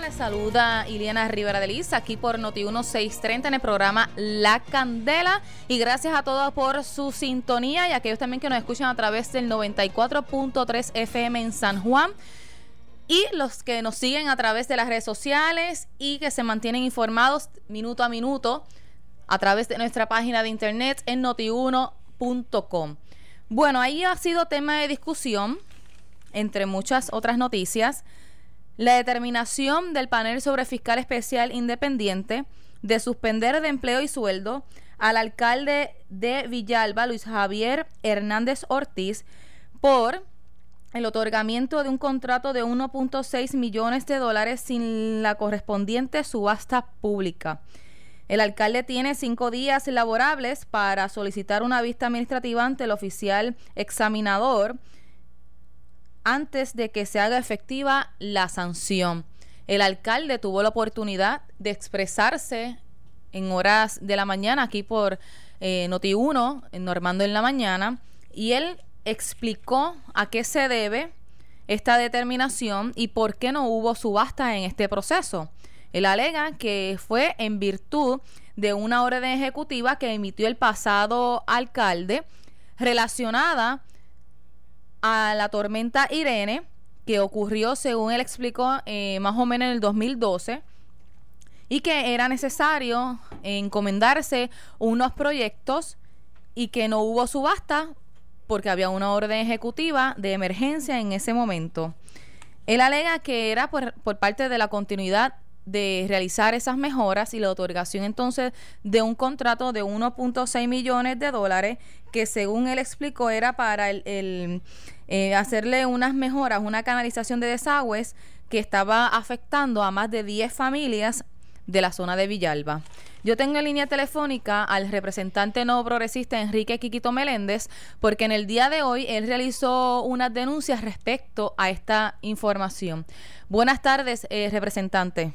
les saluda Iliana Rivera de Liz aquí por Noti 1630 en el programa La Candela. Y gracias a todos por su sintonía y a aquellos también que nos escuchan a través del 94.3 FM en San Juan. Y los que nos siguen a través de las redes sociales y que se mantienen informados minuto a minuto a través de nuestra página de internet en notiuno.com. Bueno, ahí ha sido tema de discusión entre muchas otras noticias la determinación del panel sobre fiscal especial independiente de suspender de empleo y sueldo al alcalde de Villalba, Luis Javier Hernández Ortiz, por el otorgamiento de un contrato de 1.6 millones de dólares sin la correspondiente subasta pública. El alcalde tiene cinco días laborables para solicitar una vista administrativa ante el oficial examinador antes de que se haga efectiva la sanción. El alcalde tuvo la oportunidad de expresarse en horas de la mañana aquí por eh, Noti1, en Normando en la mañana, y él explicó a qué se debe esta determinación y por qué no hubo subasta en este proceso. Él alega que fue en virtud de una orden ejecutiva que emitió el pasado alcalde relacionada a la tormenta Irene, que ocurrió, según él explicó, eh, más o menos en el 2012, y que era necesario encomendarse unos proyectos y que no hubo subasta porque había una orden ejecutiva de emergencia en ese momento. Él alega que era por, por parte de la continuidad de realizar esas mejoras y la otorgación entonces de un contrato de 1.6 millones de dólares que según él explicó era para el, eh, hacerle unas mejoras, una canalización de desagües que estaba afectando a más de 10 familias de la zona de Villalba. Yo tengo en línea telefónica al representante no progresista Enrique Quiquito Meléndez, porque en el día de hoy él realizó unas denuncias respecto a esta información. Buenas tardes, eh, representante.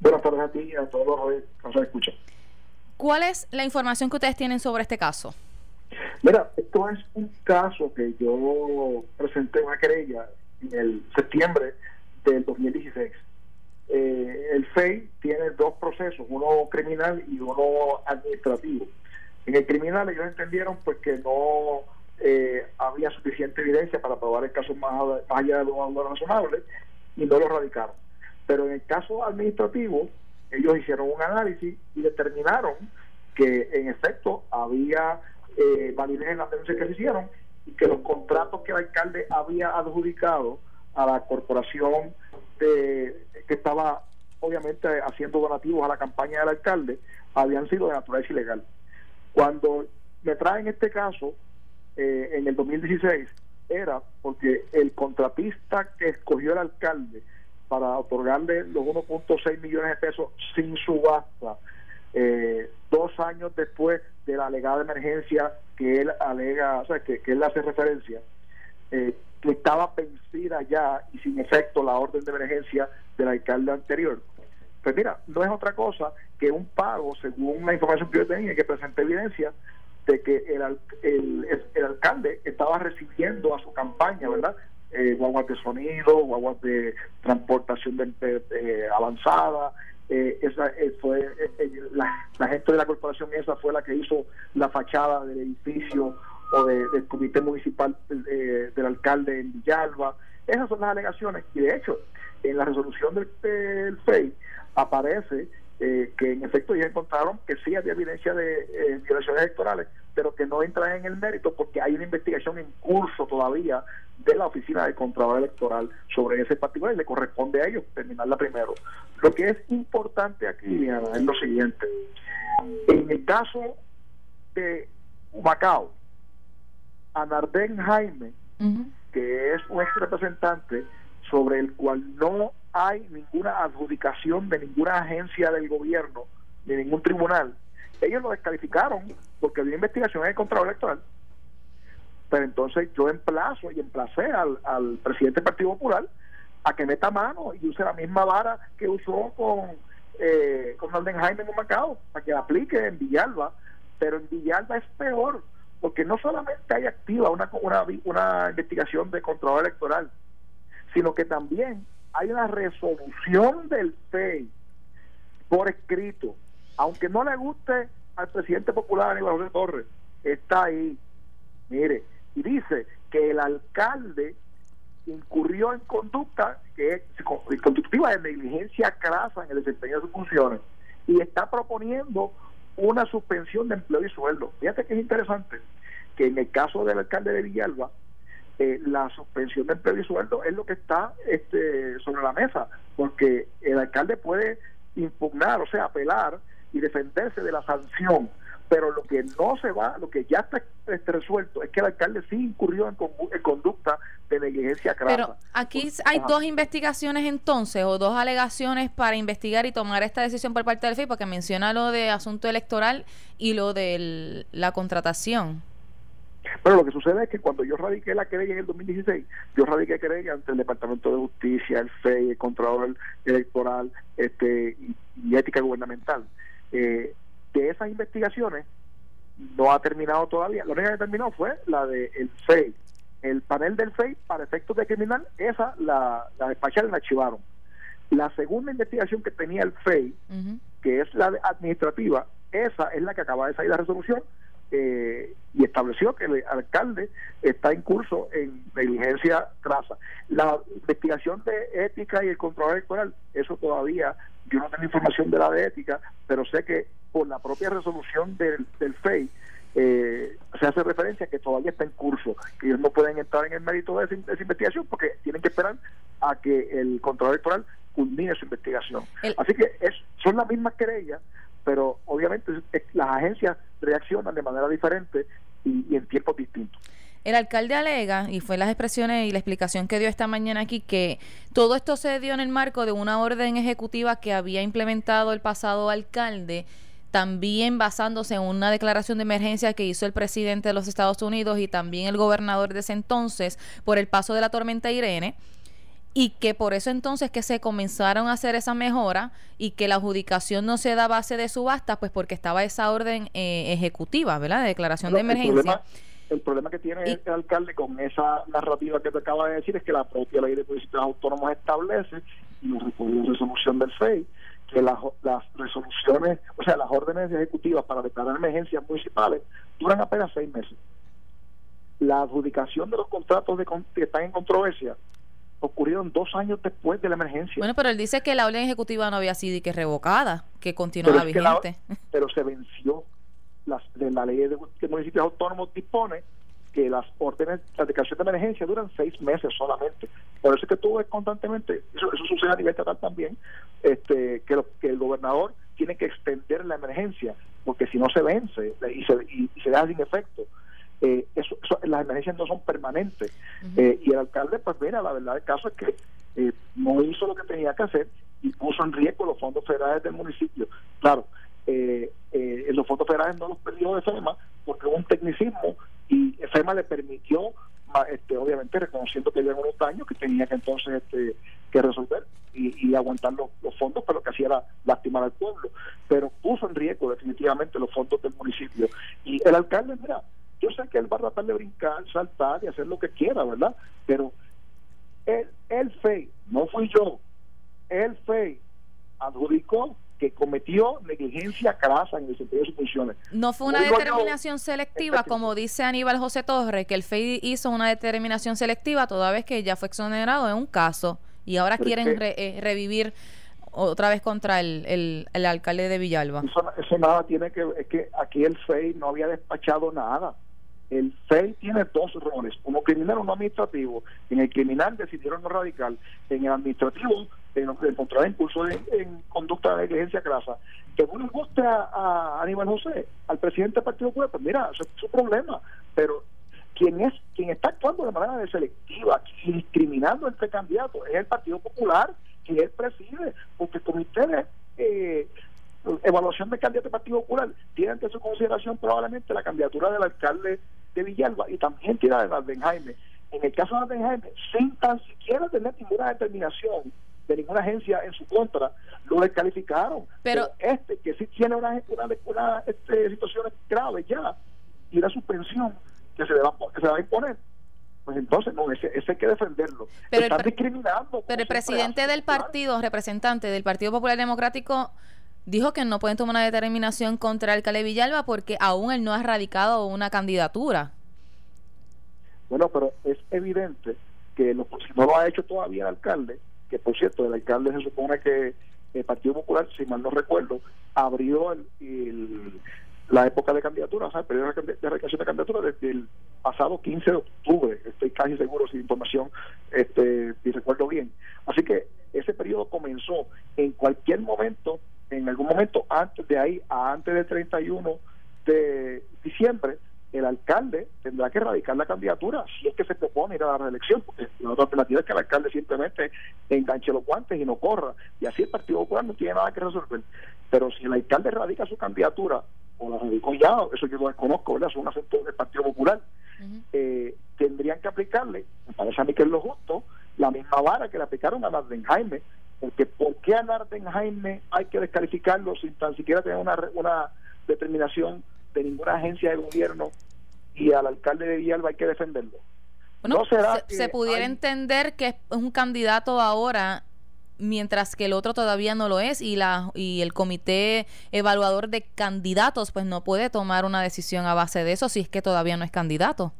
Buenas tardes a ti y a todos los que escuchan. ¿Cuál es la información que ustedes tienen sobre este caso? Mira, esto es un caso que yo presenté una querella en el septiembre del 2016. Eh, el FEI tiene dos procesos, uno criminal y uno administrativo. En el criminal ellos entendieron pues que no eh, había suficiente evidencia para probar el caso más, allá de lo razonable y no lo radicaron. Pero en el caso administrativo, ellos hicieron un análisis y determinaron que en efecto había eh, validez en las denuncias que se hicieron y que los contratos que el alcalde había adjudicado a la corporación que estaba obviamente haciendo donativos a la campaña del alcalde habían sido de naturaleza ilegal. Cuando me traen este caso eh, en el 2016 era porque el contratista que escogió el alcalde para otorgarle los 1.6 millones de pesos sin subasta, eh, dos años después de la alegada emergencia que él alega, o sea, que, él hace referencia, eh, que estaba vencida ya y sin efecto la orden de emergencia del alcalde anterior. Pues mira, no es otra cosa que un pago, según la información que yo tenía, que presenté evidencia de que el, el, el alcalde estaba recibiendo a su campaña, ¿verdad? Eh, guaguas de sonido, guaguas de transportación de, avanzada. Eh, esa eh, fue eh, la, gente de la corporación esa fue la que hizo la fachada del edificio o del comité municipal del alcalde en Villalba. Esas son las alegaciones y de hecho en la resolución del, del FEI aparece que en efecto ya encontraron que sí había evidencia de violaciones electorales, pero que no entra en el mérito porque hay una investigación en curso todavía de la Oficina de Contralor Electoral sobre ese particular y le corresponde a ellos terminarla primero. Lo que es importante aquí, es lo siguiente. En el caso de Macao, Anardén Jaime, que es un ex representante sobre el cual no hay ninguna adjudicación de ninguna agencia del gobierno, ni ningún tribunal, ellos lo descalificaron porque había investigación en el Contralor Electoral pero entonces yo emplazo y emplacé al, al presidente del Partido Popular a que meta mano y use la misma vara que usó con, eh, con Alden Jaime en Macao, para que la aplique en Villalba. Pero en Villalba es peor, porque no solamente hay activa una, una, una investigación de control electoral, sino que también hay una resolución del FEI por escrito, aunque no le guste al presidente popular Aníbal José Torres, está ahí. Mire, y dice que el alcalde incurrió en conducta que es conductiva de negligencia crasa en el desempeño de sus funciones y está proponiendo una suspensión de empleo y sueldo. Fíjate que es interesante que en el caso del alcalde de Villalba, eh, la suspensión de empleo y sueldo es lo que está este, sobre la mesa, porque el alcalde puede impugnar, o sea, apelar y defenderse de la sanción pero lo que no se va, lo que ya está este, resuelto es que el alcalde sí incurrió en, conducta de negligencia crasa. Pero aquí hay dos investigaciones entonces, o dos alegaciones para investigar y tomar esta decisión por parte del FEI, porque menciona lo de asunto electoral y lo de la contratación. Pero lo que sucede es que cuando yo radiqué la querella en el 2016, yo radiqué querella ante el Departamento de Justicia, el FEI, el Contralor Electoral este, y, Ética Gubernamental. Eh, de esas investigaciones no ha terminado todavía. Lo único que terminó fue la del el FEI. El panel del FEI, para efectos de criminal, esa la, la despacharon y la archivaron. La segunda investigación que tenía el FEI, que es la administrativa, esa es la que acaba de salir la resolución eh, y estableció que el alcalde está en curso en negligencia crasa. La investigación de ética y el control electoral, eso todavía, yo no tengo información de la de ética, pero sé que por la propia resolución del, del FEI, eh, se hace referencia que todavía está en curso, que ellos no pueden entrar en el mérito de esa, investigación porque tienen que esperar a que el control electoral culmine su investigación. Así que es, son las mismas querellas, pero obviamente las agencias reaccionan de manera diferente y, en tiempos distintos. El alcalde alega, y fue las expresiones y la explicación que dio esta mañana aquí, que todo esto se dio en el marco de una orden ejecutiva que había implementado el pasado alcalde, también basándose en una declaración de emergencia que hizo el presidente de los Estados Unidos y también el gobernador de ese entonces por el paso de la tormenta Irene y que por eso entonces que se comenzaron a hacer esa mejora y que la adjudicación no se da a base de subasta, pues porque estaba esa orden eh, ejecutiva, ¿verdad? De declaración de emergencia. El problema, que tiene el alcalde con esa narrativa que te acaba de decir es que la propia ley de municipios autónomos establece, y lo de resolución del FEI, que las, las resoluciones, o sea, las órdenes ejecutivas para declarar emergencias municipales duran apenas seis meses. La adjudicación de los contratos de, que están en controversia ocurrieron dos años después de la emergencia. Bueno, pero él dice que la orden ejecutiva no había sido y que revocada, que continuaba vigente. pero se venció. Las, de la ley de, municipios autónomos dispone que las órdenes, las declaraciones de emergencia duran seis meses solamente. Por eso es que tú ves constantemente, eso, eso sucede a nivel estatal también, este, que, que el gobernador tiene que extender la emergencia, porque si no se vence y se, y se deja sin efecto eh, eso, las emergencias no son permanentes. Eh, y el alcalde, pues mira, la verdad del caso es que eh, no hizo lo que tenía que hacer y puso en riesgo los fondos federales del municipio. Claro, eh, los fondos federales no los perdió de FEMA porque hubo un tecnicismo y FEMA le permitió, este, obviamente reconociendo que había unos daños que tenía que entonces este, que resolver y, aguantar los, los, fondos, pero que hacía era lastimar al pueblo. Pero puso en riesgo definitivamente los fondos del municipio. Y el alcalde, mira, que él va a tratar de brincar, saltar y hacer lo que quiera, ¿verdad? Pero el, el FEI, no fui yo, el FEI adjudicó que cometió negligencia crasa en el sentido de sus funciones. No fue una determinación selectiva, como dice Aníbal José Torres, que el FEI hizo una determinación selectiva toda vez que ya fue exonerado en un caso y ahora quieren eh, revivir otra vez contra el, el, alcalde de Villalba. Eso, eso, nada tiene que es que aquí el FEI no había despachado nada el FEI tiene dos roles, uno criminal uno administrativo. En el criminal decidieron no radical, en el administrativo encontrar impulso de, en conducta de negligencia grasa. Que no le guste a, Aníbal José, al presidente del Partido Popular, pues mira, eso es su problema. Pero quien es quien está actuando de manera selectiva, discriminando entre candidatos, es el Partido Popular, que él preside, porque con ustedes eh, evaluación de candidato del Partido Popular tiene ante su consideración probablemente la candidatura del alcalde de Villalba y también la de Alden Jaime. En el caso de Alden Jaime, sin tan siquiera tener ninguna determinación de ninguna agencia en su contra, lo descalificaron. Pero, este, que sí tiene una, una, una este, situaciones graves ya, y la suspensión que se, va, que se va a imponer, pues entonces no, ese, ese hay que defenderlo. Pero Están el, discriminando. pero el presidente del partido, representante del Partido Popular Democrático, dijo que no pueden tomar una determinación contra el alcalde Villalba porque aún él no ha radicado una candidatura. Bueno, pero es evidente que lo, si no lo ha hecho todavía el alcalde, que por cierto, el alcalde se supone que el Partido Popular, si mal no recuerdo, abrió el, la época de candidatura, o sea, el periodo de reclamación de candidatura desde el pasado 15 de octubre, estoy casi seguro sin información, este, si recuerdo bien. Así que ese periodo comenzó en cualquier momento, en algún momento antes de ahí, a antes del 31 de diciembre, el alcalde tendrá que erradicar la candidatura si es que se propone ir a la reelección, porque la otra alternativa es que el alcalde simplemente enganche los guantes y no corra, y así el Partido Popular no tiene nada que resolver. Pero si el alcalde erradica su candidatura, o la radicó ya, eso yo lo desconozco, ¿verdad? Son asuntos del Partido Popular, eh, tendrían que aplicarle, me parece a mí que es lo justo, la misma vara que le aplicaron a Narden Jaime, porque ¿por qué a Narden Jaime hay que descalificarlo sin tan siquiera tener una, una determinación de ninguna agencia de gobierno y al alcalde de Villalba hay que defenderlo. Bueno, se, pudiera entender que es un candidato ahora mientras que el otro todavía no lo es y la y el comité evaluador de candidatos pues no puede tomar una decisión a base de eso si es que todavía no es candidato.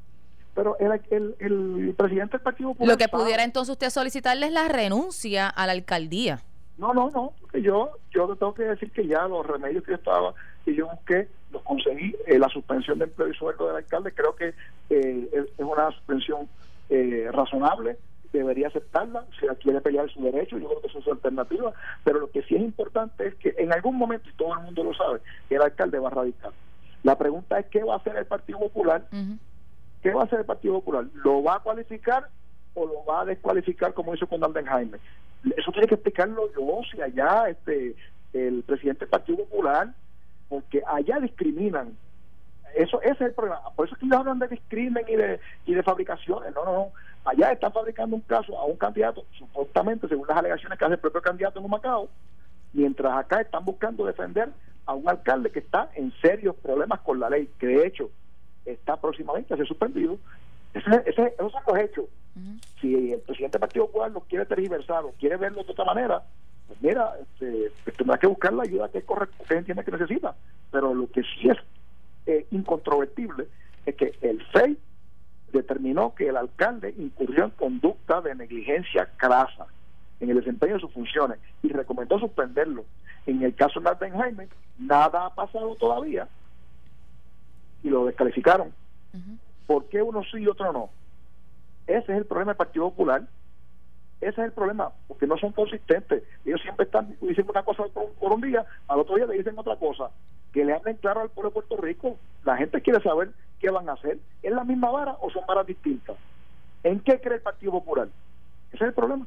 Pero el, el, presidente del Partido Popular... Lo que pudiera entonces usted solicitarle es la renuncia a la alcaldía. No, no, no, porque yo, yo tengo que decir que ya los remedios que yo estaba, y yo busqué, los conseguí. Eh, la suspensión de empleo y sueldo del alcalde creo que eh, es, una suspensión eh, razonable, debería aceptarla, si quiere pelear su derecho, yo creo que eso es su alternativa, pero lo que sí es importante es que en algún momento, y todo el mundo lo sabe, el alcalde va a radicar. La pregunta es qué va a hacer el Partido Popular, qué va a hacer el Partido Popular, ¿lo va a cualificar o lo va a descualificar como hizo con Alden Jaime? Eso tiene que explicarlo yo, si allá este el presidente del Partido Popular, porque allá discriminan. Eso ese es el problema. Por eso es que ellos hablan de discrimen y de, y de fabricaciones. No, no, no. Allá están fabricando un caso a un candidato, supuestamente, según las alegaciones que hace el propio candidato en un Macao, mientras acá están buscando defender a un alcalde que está en serios problemas con la ley, que de hecho está próximamente a ser suspendido. Ese, ese, esos son los hechos. Si el presidente del Partido Popular lo quiere tergiversar o quiere verlo de otra manera, pues mira, este, pues tendrá que buscar la ayuda que, es correcta, que entiende que necesita. Pero lo que sí es eh, incontrovertible es que el FEI determinó que el alcalde incurrió en conducta de negligencia crasa en el desempeño de sus funciones y recomendó suspenderlo. En el caso de Martin Jaime, nada ha pasado todavía y lo descalificaron. ¿Por qué uno sí y otro no? Ese es el problema del Partido Popular. Ese es el problema, porque no son consistentes. Ellos siempre están diciendo una cosa por, un día, al otro día le dicen otra cosa. Que le hablen claro al pueblo de Puerto Rico. La gente quiere saber qué van a hacer. ¿Es la misma vara o son varas distintas? ¿En qué cree el Partido Popular? Ese es el problema.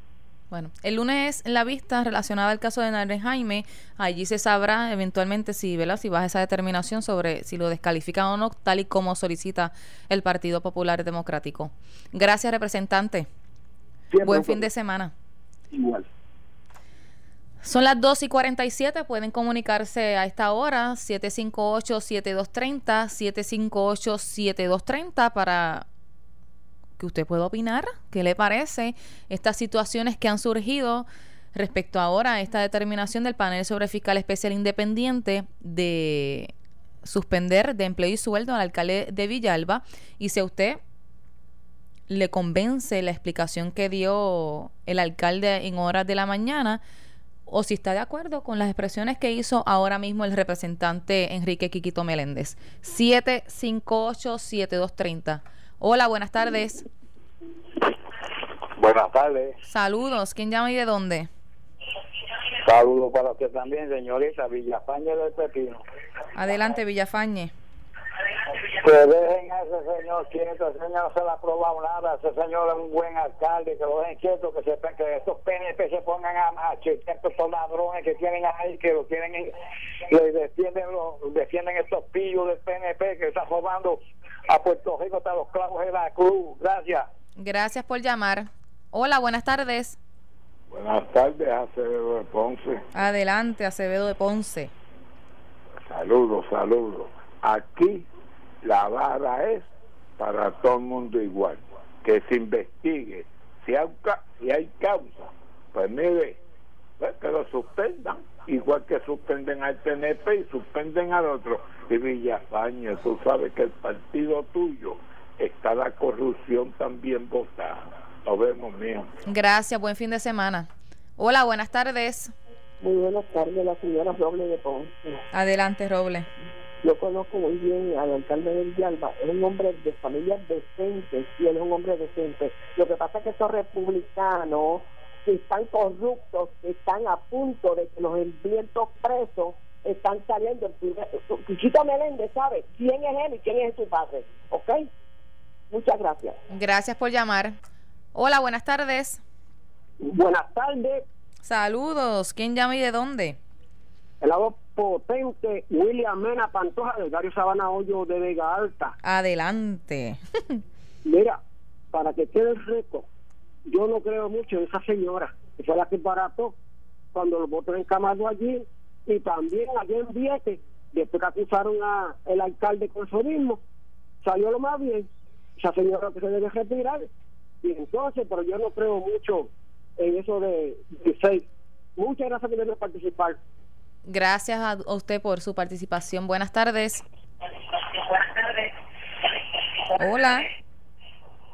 Bueno, el lunes la vista relacionada al caso de Narden Jaime, allí se sabrá eventualmente si, ¿verdad? si baja esa determinación sobre si lo descalifican o no, tal y como solicita el Partido Popular Democrático. Gracias, representante. Buen fin de semana. Igual. Son las 2 y 47, pueden comunicarse a esta hora, 758-7230, 758-7230 para que usted pueda opinar, qué le parece estas situaciones que han surgido respecto ahora a esta determinación del panel sobre fiscal especial independiente de suspender de empleo y sueldo al alcalde de Villalba y si a usted le convence la explicación que dio el alcalde en horas de la mañana o si está de acuerdo con las expresiones que hizo ahora mismo el representante Enrique Quiquito Meléndez. 758-7230. Hola, buenas tardes. Buenas tardes. Saludos. ¿Quién llama y de dónde? Saludos para usted también, señorita Villafañe del Pepino. Adelante, Villafañe. Que dejen a ese señor quieto, ese señor no se le ha aprobado nada, ese señor es un buen alcalde, que lo dejen quieto, que, se, que estos PNP se pongan a, a chequear estos ladrones que tienen ahí, que lo tienen, le defienden, defienden estos pillos del PNP que están robando a Puerto Rico hasta los clavos de la cruz. Gracias. Gracias por llamar. Hola, buenas tardes. Buenas tardes, Acevedo de Ponce. Adelante, Acevedo de Ponce. Saludos, saludos. Aquí la vara es para todo el mundo igual. que se investigue. Si hay, si hay causa, pues mire, pues que lo suspendan, igual que suspenden al PNP y suspenden al otro. Y Villafañe, tú sabes que el partido tuyo está la corrupción también votada. Nos vemos, mío. Gracias, buen fin de semana. Hola, buenas tardes. Muy buenas tardes, la señora Roble de Ponce. Adelante, Roble. Yo conozco muy bien al alcalde de Villalba, es un hombre de familias decentes y él es un hombre decente. Lo que pasa es que estos republicanos que están corruptos, que están a punto de que los envíen presos, están saliendo. Chiquito Meléndez sabe quién es él y quién es su padre. ¿Ok? Muchas gracias. Gracias por llamar. Hola, buenas tardes. Buenas tardes. Saludos. ¿Quién llama y de dónde? El lado potente William Mena Pantoja del barrio Sabana Hoyo de Vega Alta. Adelante. Mira, para que quede el reto, yo no creo mucho en esa señora, que fue la que barató cuando los votos encamaron allí y también allí en Viete, después que acusaron a el alcalde con su mismo, salió lo más bien, esa señora que se debe retirar. Y entonces, pero yo no creo mucho en eso de, de Muchas gracias por participar. Gracias a usted por su participación. Buenas tardes. Buenas tardes. Hola.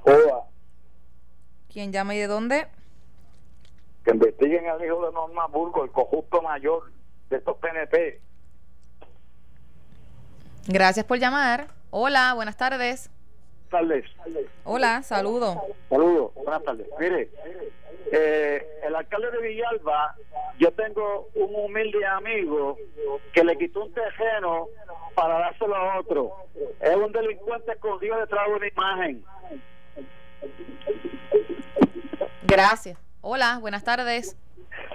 Hola. ¿Quién llama y de dónde? Que investiguen al hijo de Norma Burgo, el cojusto mayor de estos PNP. Gracias por llamar. Hola, buenas tardes. Buenas tardes. Hola, saludo. Saludo, buenas tardes. Mire, eh, el alcalde de Villalba, yo tengo un humilde amigo que le quitó un terreno para dárselo a otro. Es un delincuente escondido detrás de una imagen. Gracias. Hola, buenas tardes.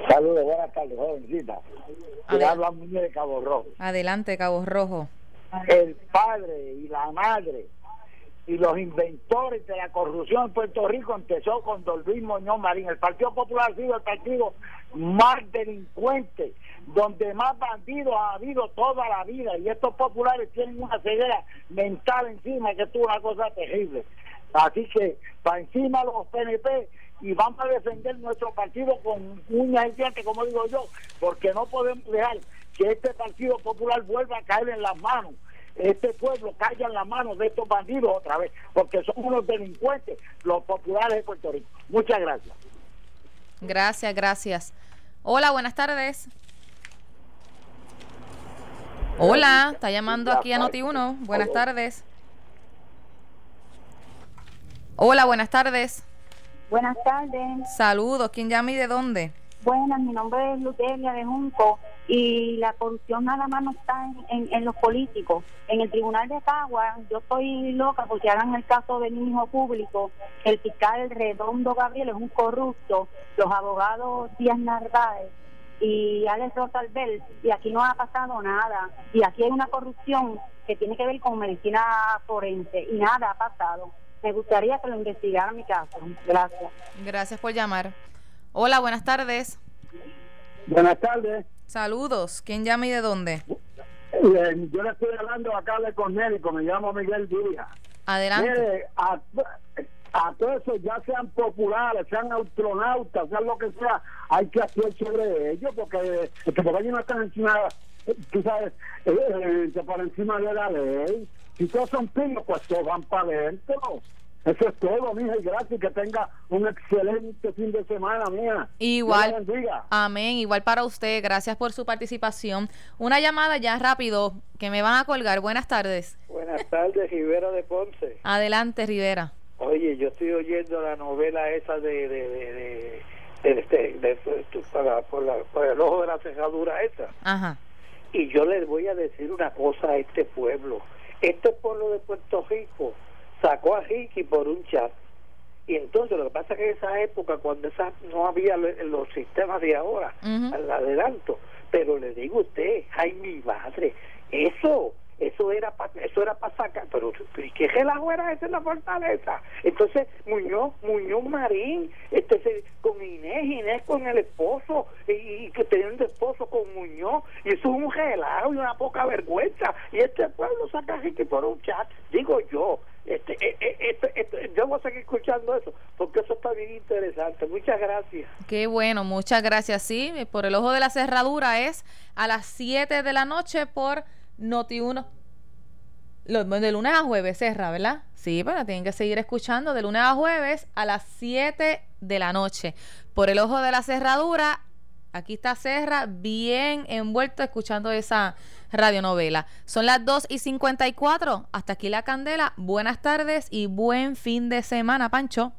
Saludos, buenas tardes, jovencita. habla de Cabo Rojo. Adelante, Cabo Rojo. El padre y la madre y los inventores de la corrupción en Puerto Rico empezó con Dolby Muñoz Marín. El Partido Popular ha sido el partido más delincuente, donde más bandidos ha habido toda la vida. Y estos populares tienen una ceguera mental encima, que es una cosa terrible. Así que para encima los PNP y vamos a defender nuestro partido con uñas y como digo yo, porque no podemos dejar que este Partido Popular vuelva a caer en las manos este pueblo caiga en las manos de estos bandidos otra vez, porque son unos delincuentes los populares de Puerto Rico. Muchas gracias. Gracias, gracias. Hola, buenas tardes. Hola, está llamando aquí a Noti1. Buenas tardes. Hola, buenas tardes. Buenas tardes. Saludos. ¿Quién llama y de dónde? Buenas, mi nombre es Lutelia de Junco y la corrupción nada más no está en, en, los políticos. En el Tribunal de Cagua, yo estoy loca porque hagan el caso de mi hijo público. El fiscal Redondo Gabriel es un corrupto, los abogados Díaz Narváez y Alex Rosalbel, y aquí no ha pasado nada. Y aquí hay una corrupción que tiene que ver con medicina forense y nada ha pasado. Me gustaría que lo investigara mi caso. Gracias. Gracias por llamar. Hola, buenas tardes. Buenas tardes. Saludos. ¿Quién llama y de dónde? Eh, yo le estoy hablando acá de Cornélico, me llamo Miguel Díaz. Adelante. Mire, a, a todos esos, ya sean populares, sean astronautas, sean lo que sea, hay que hacer sobre ellos, porque, porque por ahí no están encima, tú sabes, eh, eh, por encima de la ley. Si todos son pillos, pues todos van para adentro. Eso es todo, mija, y gracias. Que tenga un excelente fin de semana, mía. Igual. Amén. Igual para usted. Gracias por su participación. Una llamada ya rápido que me van a colgar. Buenas tardes. Buenas tardes, Rivera de Ponce. Adelante, Rivera. Oye, yo estoy oyendo la novela esa de. de, de, de, de, de para, por, la, por el ojo de la cerradura esa. Ajá. Y yo les voy a decir una cosa a este pueblo. Este pueblo de Puerto Rico sacó a Ricky por un chat. Y entonces lo que pasa es que en esa época, cuando esa, no había los sistemas de ahora, al adelanto, pero le digo a usted, ay mi madre, eso, eso era eso era para sacar, pero ¿qué relajo era ese en la fortaleza? Entonces Muñoz, Muñoz Marín, este con Inés, Inés con el esposo, y, que teniendo esposo con Muñoz, y eso es un relajo y una poca vergüenza, y este pueblo saca Ricky por un chat, digo yo, Este, eh, eh, este, este, yo voy a seguir escuchando eso, porque eso está bien interesante. Muchas gracias. Qué bueno, muchas gracias. Sí, por el ojo de la cerradura es a las 7 de la noche por Noti1. De lunes a jueves, Serra, ¿verdad? Sí, pero tienen que seguir escuchando de lunes a jueves a las 7 de la noche. Por el ojo de la cerradura, aquí está Serra bien envuelto escuchando esa radionovela. Son las 2 y 54. Hasta aquí la candela. Buenas tardes y buen fin de semana, Pancho.